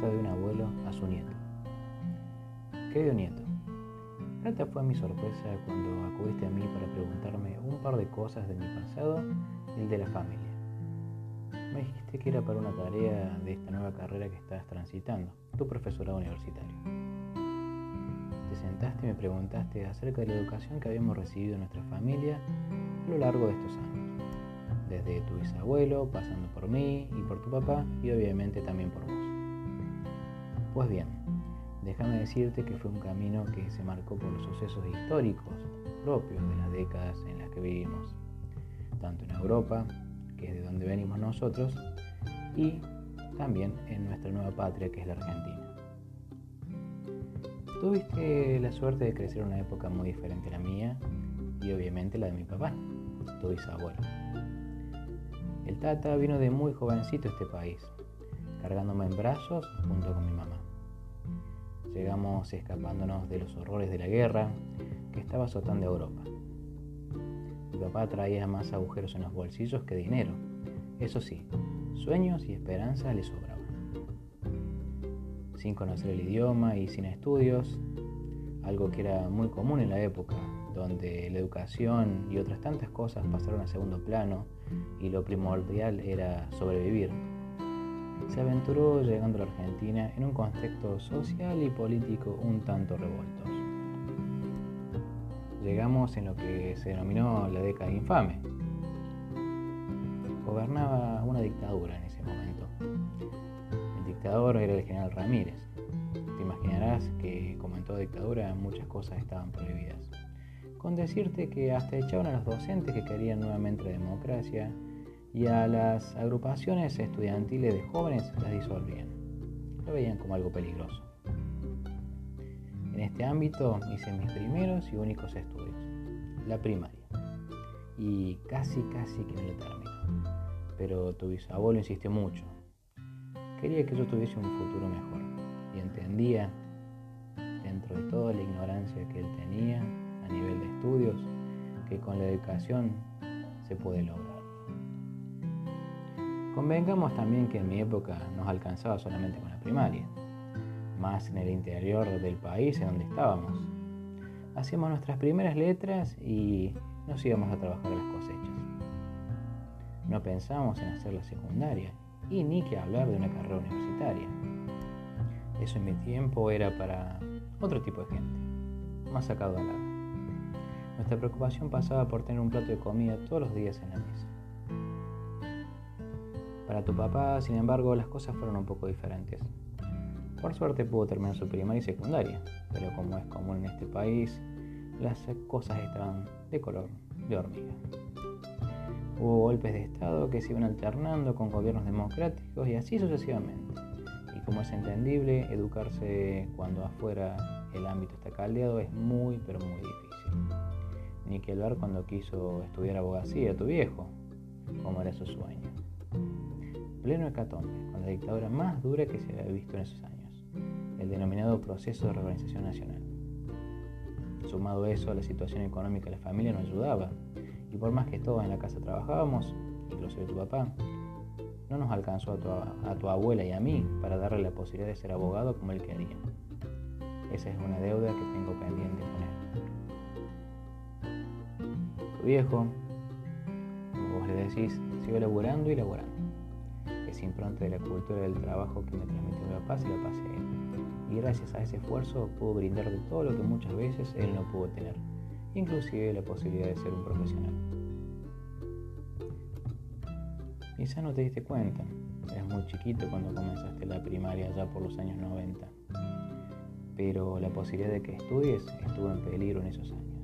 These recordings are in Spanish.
De un abuelo a su nieto. Querido nieto, grata fue mi sorpresa cuando acudiste a mí para preguntarme un par de cosas de mi pasado y el de la familia. Me dijiste que era para una tarea de esta nueva carrera que estás transitando, tu profesorado universitario. Te sentaste y me preguntaste acerca de la educación que habíamos recibido en nuestra familia a lo largo de estos años desde tu bisabuelo, pasando por mí y por tu papá y obviamente también por vos. Pues bien, déjame decirte que fue un camino que se marcó por los sucesos históricos propios de las décadas en las que vivimos, tanto en Europa, que es de donde venimos nosotros, y también en nuestra nueva patria, que es la Argentina. Tuviste la suerte de crecer en una época muy diferente a la mía y obviamente la de mi papá, tu bisabuelo. El Tata vino de muy jovencito a este país, cargándome en brazos junto con mi mamá. Llegamos escapándonos de los horrores de la guerra que estaba azotando Europa. Mi papá traía más agujeros en los bolsillos que dinero. Eso sí, sueños y esperanzas le sobraban. Sin conocer el idioma y sin estudios, algo que era muy común en la época, donde la educación y otras tantas cosas pasaron a segundo plano y lo primordial era sobrevivir. Se aventuró llegando a la Argentina en un contexto social y político un tanto revueltos. Llegamos en lo que se denominó la década infame. Gobernaba una dictadura en ese momento. El dictador era el general Ramírez. Te imaginarás que, como en toda dictadura, muchas cosas estaban prohibidas con decirte que hasta echaban a los docentes que querían nuevamente la democracia y a las agrupaciones estudiantiles de jóvenes las disolvían. Lo veían como algo peligroso. En este ámbito hice mis primeros y únicos estudios, la primaria, y casi casi que me lo termino. Pero tu bisabuelo insistió mucho. Quería que yo tuviese un futuro mejor y entendía, dentro de toda la ignorancia que él tenía, nivel de estudios que con la educación se puede lograr. Convengamos también que en mi época nos alcanzaba solamente con la primaria, más en el interior del país en donde estábamos. Hacíamos nuestras primeras letras y nos íbamos a trabajar las cosechas. No pensábamos en hacer la secundaria y ni que hablar de una carrera universitaria. Eso en mi tiempo era para otro tipo de gente, más sacado de lado. Nuestra preocupación pasaba por tener un plato de comida todos los días en la mesa. Para tu papá, sin embargo, las cosas fueron un poco diferentes. Por suerte pudo terminar su primaria y secundaria, pero como es común en este país, las cosas estaban de color de hormiga. Hubo golpes de Estado que se iban alternando con gobiernos democráticos y así sucesivamente. Y como es entendible, educarse cuando afuera el ámbito está caldeado es muy pero muy difícil ni que hablar cuando quiso estudiar abogacía, tu viejo, como era su sueño. Pleno hecatombe, con la dictadura más dura que se había visto en esos años, el denominado proceso de reorganización nacional. Sumado eso a la situación económica de la familia no ayudaba, y por más que todos en la casa trabajábamos, incluso tu papá, no nos alcanzó a tu, a tu abuela y a mí para darle la posibilidad de ser abogado como él quería. Esa es una deuda que tengo pendiente con él viejo, como vos le decís, sigo laborando y laborando. Es impronta de la cultura del trabajo que me transmitió mi papá se la pasé. Y gracias a ese esfuerzo pudo brindar de todo lo que muchas veces él no pudo tener, inclusive la posibilidad de ser un profesional. Quizá no te diste cuenta, eras muy chiquito cuando comenzaste la primaria ya por los años 90, pero la posibilidad de que estudies estuvo en peligro en esos años.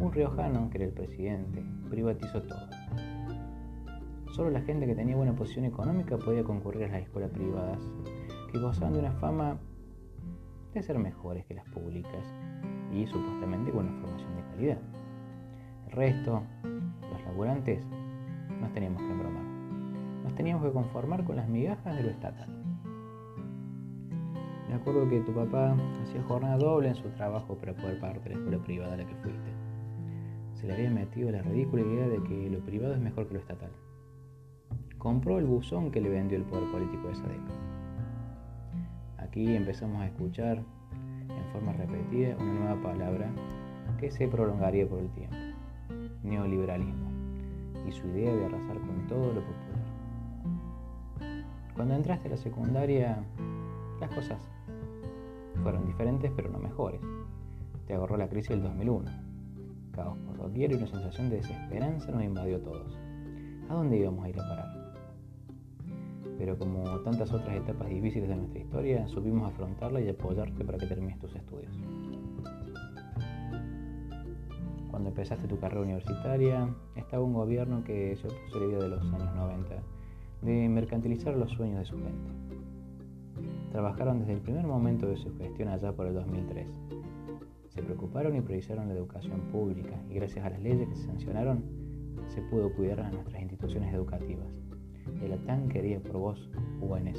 Un riojano, que era el presidente, privatizó todo. Solo la gente que tenía buena posición económica podía concurrir a las escuelas privadas, que gozaban de una fama de ser mejores que las públicas y supuestamente con una formación de calidad. El resto, los laburantes, nos teníamos que embromar. Nos teníamos que conformar con las migajas de lo estatal. Me acuerdo que tu papá hacía jornada doble en su trabajo para poder pagarte la escuela privada a la que fuiste se le había metido la ridícula idea de que lo privado es mejor que lo estatal. Compró el buzón que le vendió el poder político de esa década. aquí empezamos a escuchar en forma repetida una nueva palabra que se prolongaría por el tiempo, neoliberalismo, y su idea de arrasar con todo lo popular. Cuando entraste a la secundaria, las cosas fueron diferentes pero no mejores. Te agarró la crisis del 2001. Caos por doquier y una sensación de desesperanza nos invadió a todos. ¿A dónde íbamos a ir a parar? Pero como tantas otras etapas difíciles de nuestra historia, supimos afrontarla y apoyarte para que termines tus estudios. Cuando empezaste tu carrera universitaria, estaba un gobierno que se opuso a la idea de los años 90 de mercantilizar los sueños de su gente. Trabajaron desde el primer momento de su gestión allá por el 2003. Se preocuparon y priorizaron la educación pública y gracias a las leyes que se sancionaron se pudo cuidar a nuestras instituciones educativas de la tan querida por vos UNC.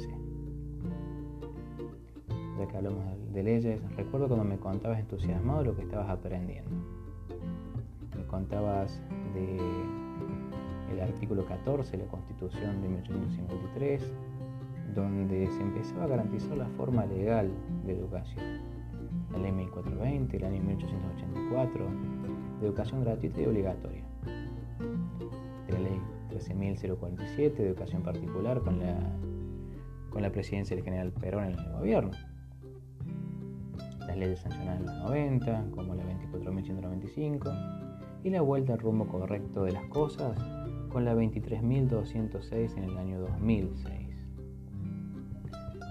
Ya que hablamos de leyes, recuerdo cuando me contabas entusiasmado lo que estabas aprendiendo. Me contabas de el artículo 14 de la Constitución de 1853, donde se empezaba a garantizar la forma legal de educación. La ley 1420, la ley 1884, de educación gratuita y obligatoria. 13.047 de educación particular con la, con la presidencia del general Perón en el gobierno. Las leyes sancionadas en los 90, como la 24.195, y la vuelta al rumbo correcto de las cosas con la 23.206 en el año 2006.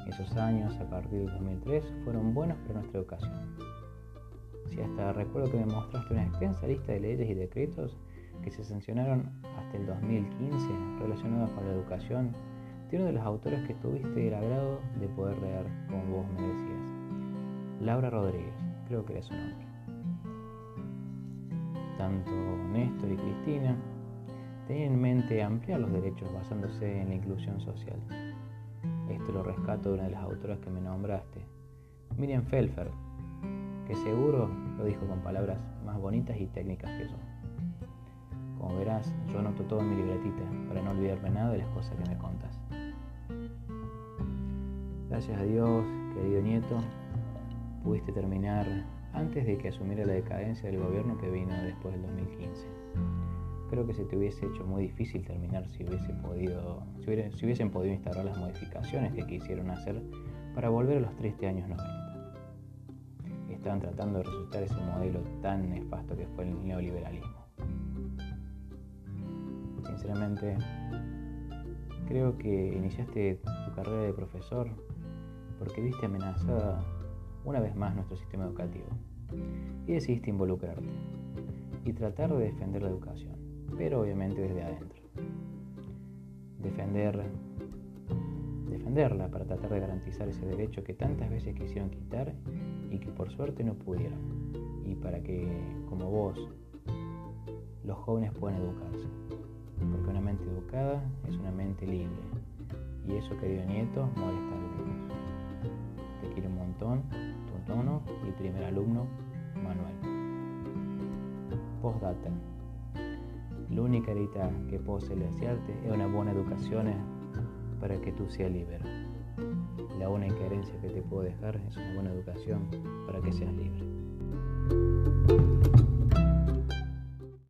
Esos años, a partir del 2003, fueron buenos para nuestra educación. Si hasta recuerdo que me mostraste una extensa lista de leyes y decretos que se sancionaron hasta el 2015 relacionados con la educación de uno de los autores que tuviste el agrado de poder leer, como vos me decías. Laura Rodríguez, creo que era su nombre. Tanto Néstor y Cristina tenían en mente ampliar los derechos basándose en la inclusión social. Esto lo rescato de una de las autoras que me nombraste, Miriam Felfer, que seguro lo dijo con palabras más bonitas y técnicas que yo. Como verás, yo anoto todo en mi libretita para no olvidarme nada de las cosas que me contas. Gracias a Dios, querido nieto, pudiste terminar antes de que asumiera la decadencia del gobierno que vino después del 2015. Creo que se te hubiese hecho muy difícil terminar si, hubiese podido, si, hubiesen podido instalar las modificaciones que quisieron hacer para volver a los triste años 90. Estaban tratando de resucitar ese modelo tan nefasto que fue el neoliberalismo sinceramente, creo que iniciaste tu carrera de profesor porque viste amenazada una vez más nuestro sistema educativo y decidiste involucrarte y tratar de defender la educación, pero obviamente desde adentro. Defender, defenderla para tratar de garantizar ese derecho que tantas veces quisieron quitar y que por suerte no pudieron. Y para que, como vos, los jóvenes puedan educarse porque una mente educada es una mente libre. Y eso, querido nieto, molesta a algunos. Te quiero un montón, tu tono y primer alumno, Manuel. Postdata. La única herida que puedo celestiarte es una buena educación para que tú seas libre. La única herencia que te puedo dejar es una buena educación para que seas libre.